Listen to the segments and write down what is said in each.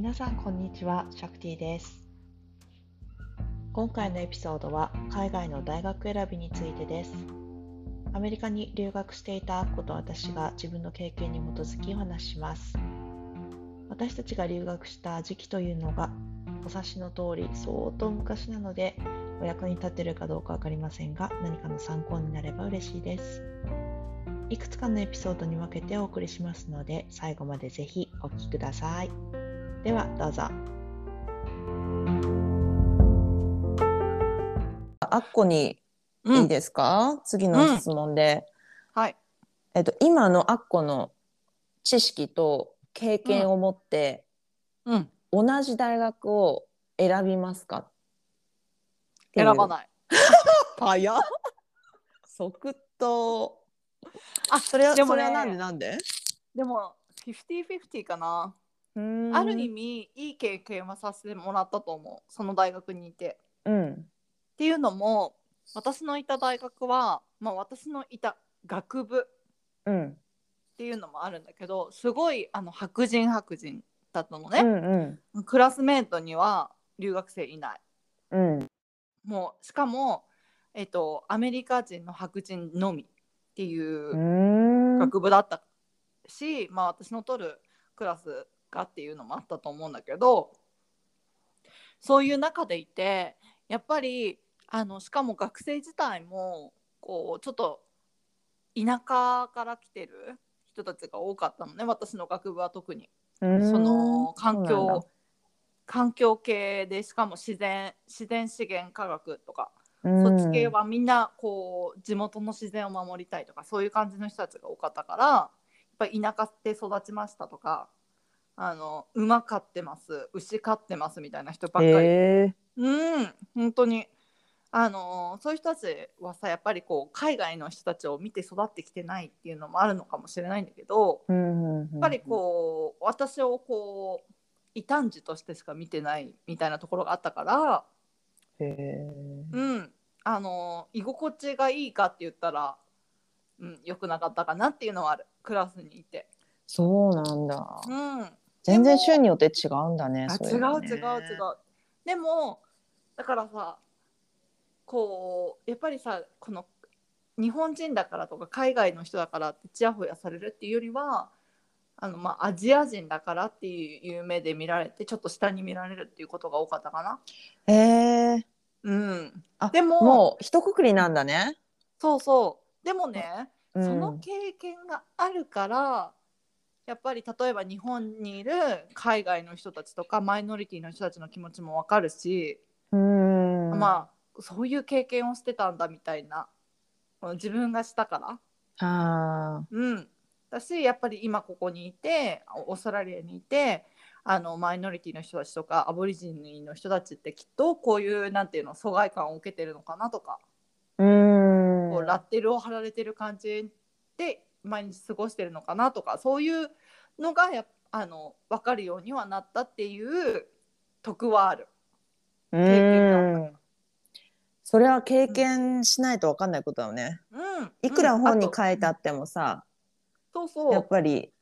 皆さんこんにちは、シャクティです。今回のエピソードは海外の大学選びについてです。アメリカに留学していたアッコと私が自分の経験に基づきお話しします。私たちが留学した時期というのがお察しの通り相当昔なのでお役に立てるかどうかわかりませんが何かの参考になれば嬉しいです。いくつかのエピソードに分けてお送りしますので最後までぜひお聞きください。ではどうぞ。あっこにいいですか、次の質問で、はい。えっと、今のあっこの知識と経験を持って、うん。同じ大学を選びますか？い選ばない。早っ即答あ、それは、でもねそれはなんでなんで？でも、50-50かな。うーんある意味、いい経験はさせてもらったと思う。その大学にいて。うんっていうのも、私のいた大学は、まあ私のいた学部うんっていうのもあるんだけど、すごいあの白人白人だったのうね。んうんクラスメートには留学生いない。うんもう、しかも、えっと、アメリカ人の白人のみっていう学部だったし、まあ私の取るクラスがっていうのもあったと思うんだけどそういう中でいてやっぱりあのしかも学生自体もこうちょっと田舎から来てる人たちが多かったのね私の学部は特に。その環境環境系でしかも自然自然資源科学とかうんそっち系はみんなこう地元の自然を守りたいとかそういう感じの人たちが多かったからやっぱり田舎で育ちましたとかあの馬飼ってます。牛飼ってますみたいな人ばっかり、へうん本当に。あのそういう人たちはさやっぱりこう海外の人たちを見て育ってきてないっていうのもあるのかもしれないんだけどーうんうんうん。やっぱりこう私をこう異端児としてしか見てないみたいなところがあったから。うん、あの居心地がいいかって言ったら、うん、良くなかったかなっていうのはある。クラスにいて。そうなんだ。うん、全然州によって違うんだねあ違う違う違う。でもだからさこうやっぱりさこの日本人だからとか海外の人だからってちやほやされるっていうよりはあの、まあ、アジア人だからっていう目で見られてちょっと下に見られるっていうことが多かったかな。へえうん、あでももう一括りなんだね。そうそうでもね、うんその経験があるからやっぱり例えば日本にいる海外の人たちとかマイノリティの人たちの気持ちもわかるし、うん。まあそういう経験をしてたんだみたいな自分がしたから。あうん。だしやっぱり今ここにいてオーストラリアにいてあのマイノリティの人たちとかアボリジニの人たちってきっとこういうなんていうの疎外感を受けてるのかなとかーうん。こうラッテルを貼られてる感じで毎日過ごしてるのかなとかそういうのがやっあの分かるようにはなったっていう得はある。う験んそれは経験しないと分かんないことだよね。うん、いくら本にうん。書いてああってもさ、とそうそう。やっぱり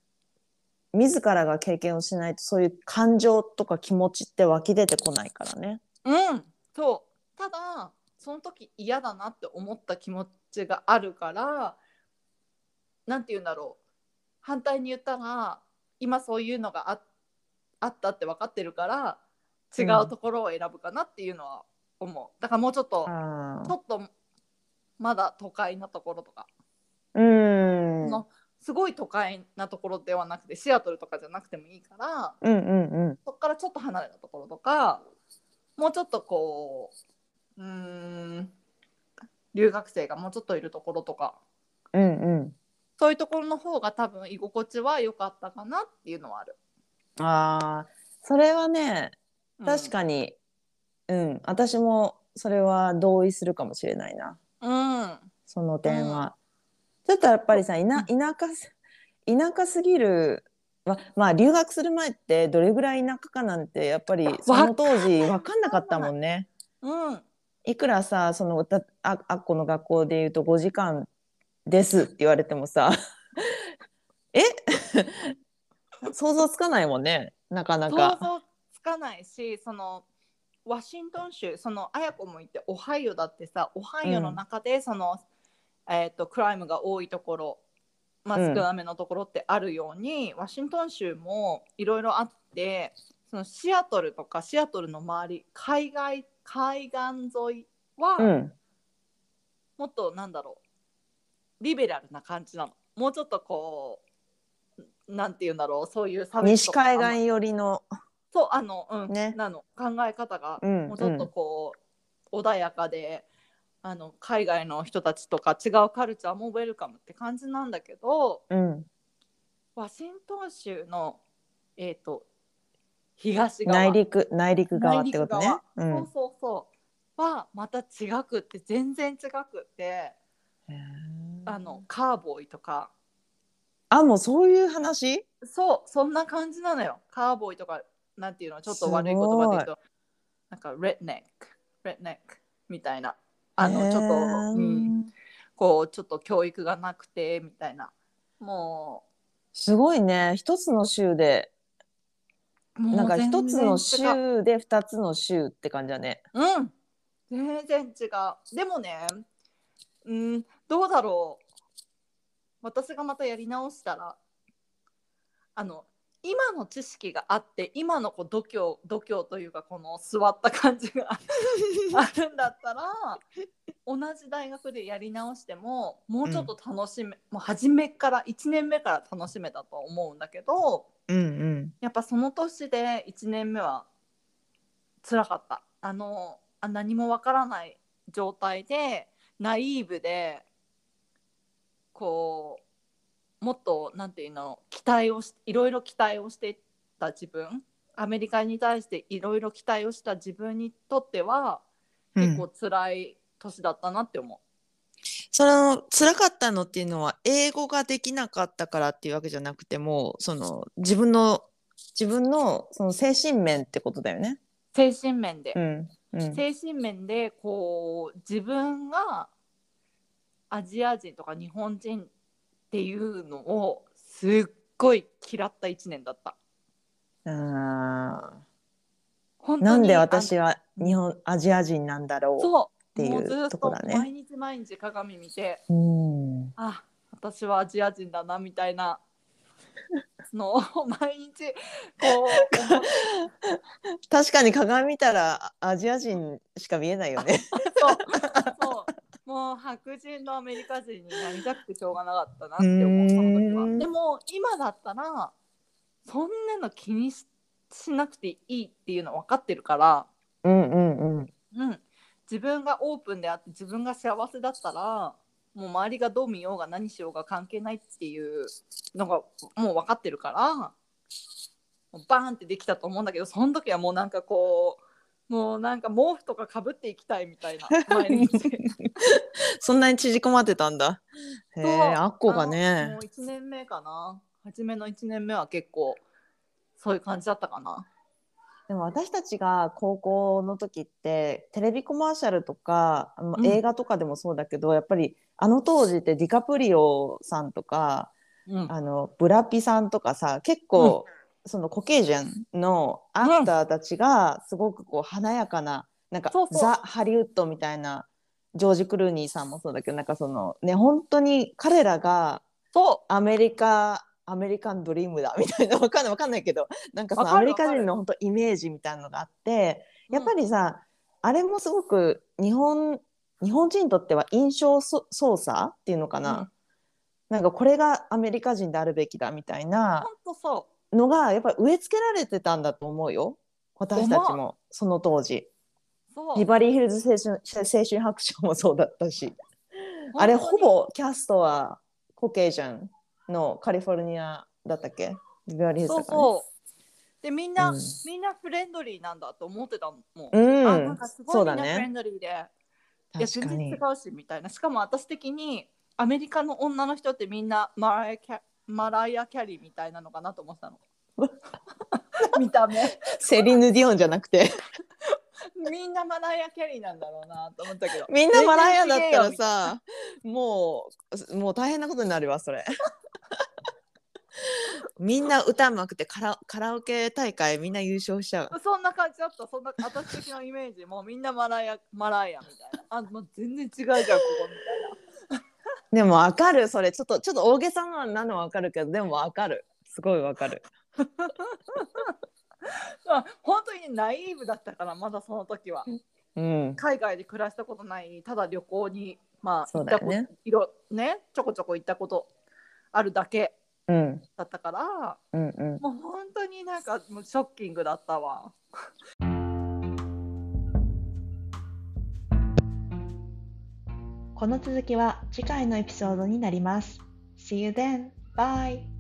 自らが経験をしないとそういう感情とか気持ちって湧き出てこないからね。うん。そう。ただその時嫌だなって思った気持ちがあるからなんて言うんだろう。反対に言ったら今そういうのがああったって分かってるから違うところを選ぶかなっていうのは思う、だからもうちょっとあちょっとまだ都会なところとか、ーうん。そのすごい都会なところではなくてシアトルとかじゃなくてもいいからうんうんうん。そこからちょっと離れたところとかもうちょっとこううーん留学生がもうちょっといるところとか。うんうんそういうところの方が多分居心地は良かったかなっていうのはある。あーそれはね確に、かにうん、私もそれは同意するかもしれないな。うん、その点は。ちょっとやっぱりさ田田舎す田舎すぎるままあ留学する前ってどれぐらい田舎かなんてやっぱりその当時分かんなかったもんね。うん、いくらさその歌ああっこの学校で言うと5時間ですって言われてもさえ？想像つかないもんねなかな想か。像かないしそのワシントン州その綾子も言ってオハイオだってさオハイオの中でその、えー、とクライムが多いところ、まあ、うん少なめのところってあるように、ワシントン州もいろいろあってそのシアトルとかシアトルの周り海外海岸沿いは、うん。もっとなんだろうリベラルな感じなの。もうちょっとこうなんて言うんだろうそういう差別西とか。海岸寄りの。そうあのうん、ね。なの。考え方がうんもうちょっとこう、穏やかであの海外の人たちとか違うカルチャーもウェルカムって感じなんだけどうん。ワシントン州のえっ、と東側。内陸内陸側ってことね。内陸。うん。側そうそうそう。はまた違くって全然違くって。へーあのカウボーイとか。あもうそういう話？そうそんな感じなのよ。カウボーイとかなんていうのちょっと悪い言葉で言うとなんか redneck redneck みたいな。あのちょっと、うん、こうちょっと教育がなくてみたいな。もすごいね。一つの州でなんか一つの州で二つの州って感じだね。うん。全然違う。でもねうんどうだろう。私がまたやり直したらあの今の知識があって今のこう度胸度胸というかこの座った感じが あるんだったら同じ大学でやり直してももうちょっと楽しめ、もう初めから1年目から楽しめたと思うんだけどうんうん。やっぱその年で1年目は辛かった。あのあ何もわからない状態でナイーブでこうもっとなんていうの期待をしいろいろ期待をしていた自分アメリカに対していろいろ期待をした自分にとっては結構辛い年だったなって思う。その辛かったのっていうのは英語ができなかったからっていうわけじゃなくてもその自分の自分のその精神面ってことだよね。精神面で、うんうん。精神面でこう自分がアジア人とか日本人っていうのをすっごい嫌った1年だった。あ本当にーなんで私あは日本アジア人なんだろう。そう。ていうとこだね。毎日毎日鏡見てうん。あ私はアジア人だなみたいなのを 毎日こう 確かに鏡見たらアジア人しか見えないよね。そ うそう。もう白人のアメリカ人になりたくてしょうがなかったなって思うその時は。でも今だったらそんなの気にししなくていいっていうの分かってるから、うんうんうん。うん、自分がオープンであって自分が幸せだったらもう周りがどう見ようが何しようが関係ないっていうのがもう分かってるからバーンってできたと思うんだけどその時はもうなんかこうもうなんか毛布とかかぶっていきたいみたいな。そんなに縮こまってたんだ。へえ、アッコがねもう。1年目かな初めの1年目は結構そういう感じだったかなでも私たちが高校の時ってテレビコマーシャルとか、まあうん。映画とかでもそうだけど、やっぱりあの当時ってディカプリオさんとかうん。あのブラピさんとかさ結構、そのコケージャンのアクターたちがすごくこう華やかななんかザ・ハリウッドみたいなジョージ・クルーニーさんもそうだけどなんかそのね本当に彼らがそアメリカアメリカンドリームだ みたいなわかんないわかんないけどなんかそのわかるアメリカ人の本当イメージみたいなのがあってうやっぱりさ、あれもすごく日本日本人にとっては印象そ操作っていうのかな、うん。なんかこれがアメリカ人であるべきだみたいなのがやっぱり植え付けられてたんだと思うよ。私たちもその当時。ビバリーヒルズ青春青春白書もそうだったし。あれほぼキャストは Caucasian のカリフォルニアだったっけ？ビバリーヒルズそうだからねそう。でみんな、うん。みんなフレンドリーなんだと思ってたもん、うん。あなんかすごいうみんなフレンねドリーで、いや確かに。全然違うしみたいな。しかも私的にアメリカの女の人ってみんなマライアキャマライア・キャリーみたいなのかなと思ってたの。見た目。セリーヌ・ディオンじゃなくて。みんなマライア・キャリーなんだろうなと思ったけど。みんなマライアだったらさもうもう大変なことになるわそれみんな歌うまくてカラカラオケ大会みんな優勝しちゃう。そんな感じだった。そんな私的なイメージもうみんなマライアマライアみたいな。あもう全然違うじゃんここみたいな。でもわかるそれ。ちょっとちょっと大げさなのわかるけどでもわかる。すごいわかる。まあ本当にナイーブだったからまだその時は。うん。海外で暮らしたことないただ旅行にまあ行ったこといろねちょこちょこ行ったことあるだけ。うんだったからうんうん。もう本当になんかもうショッキングだったわ。この続きは次回のエピソードになります。See you then! Bye!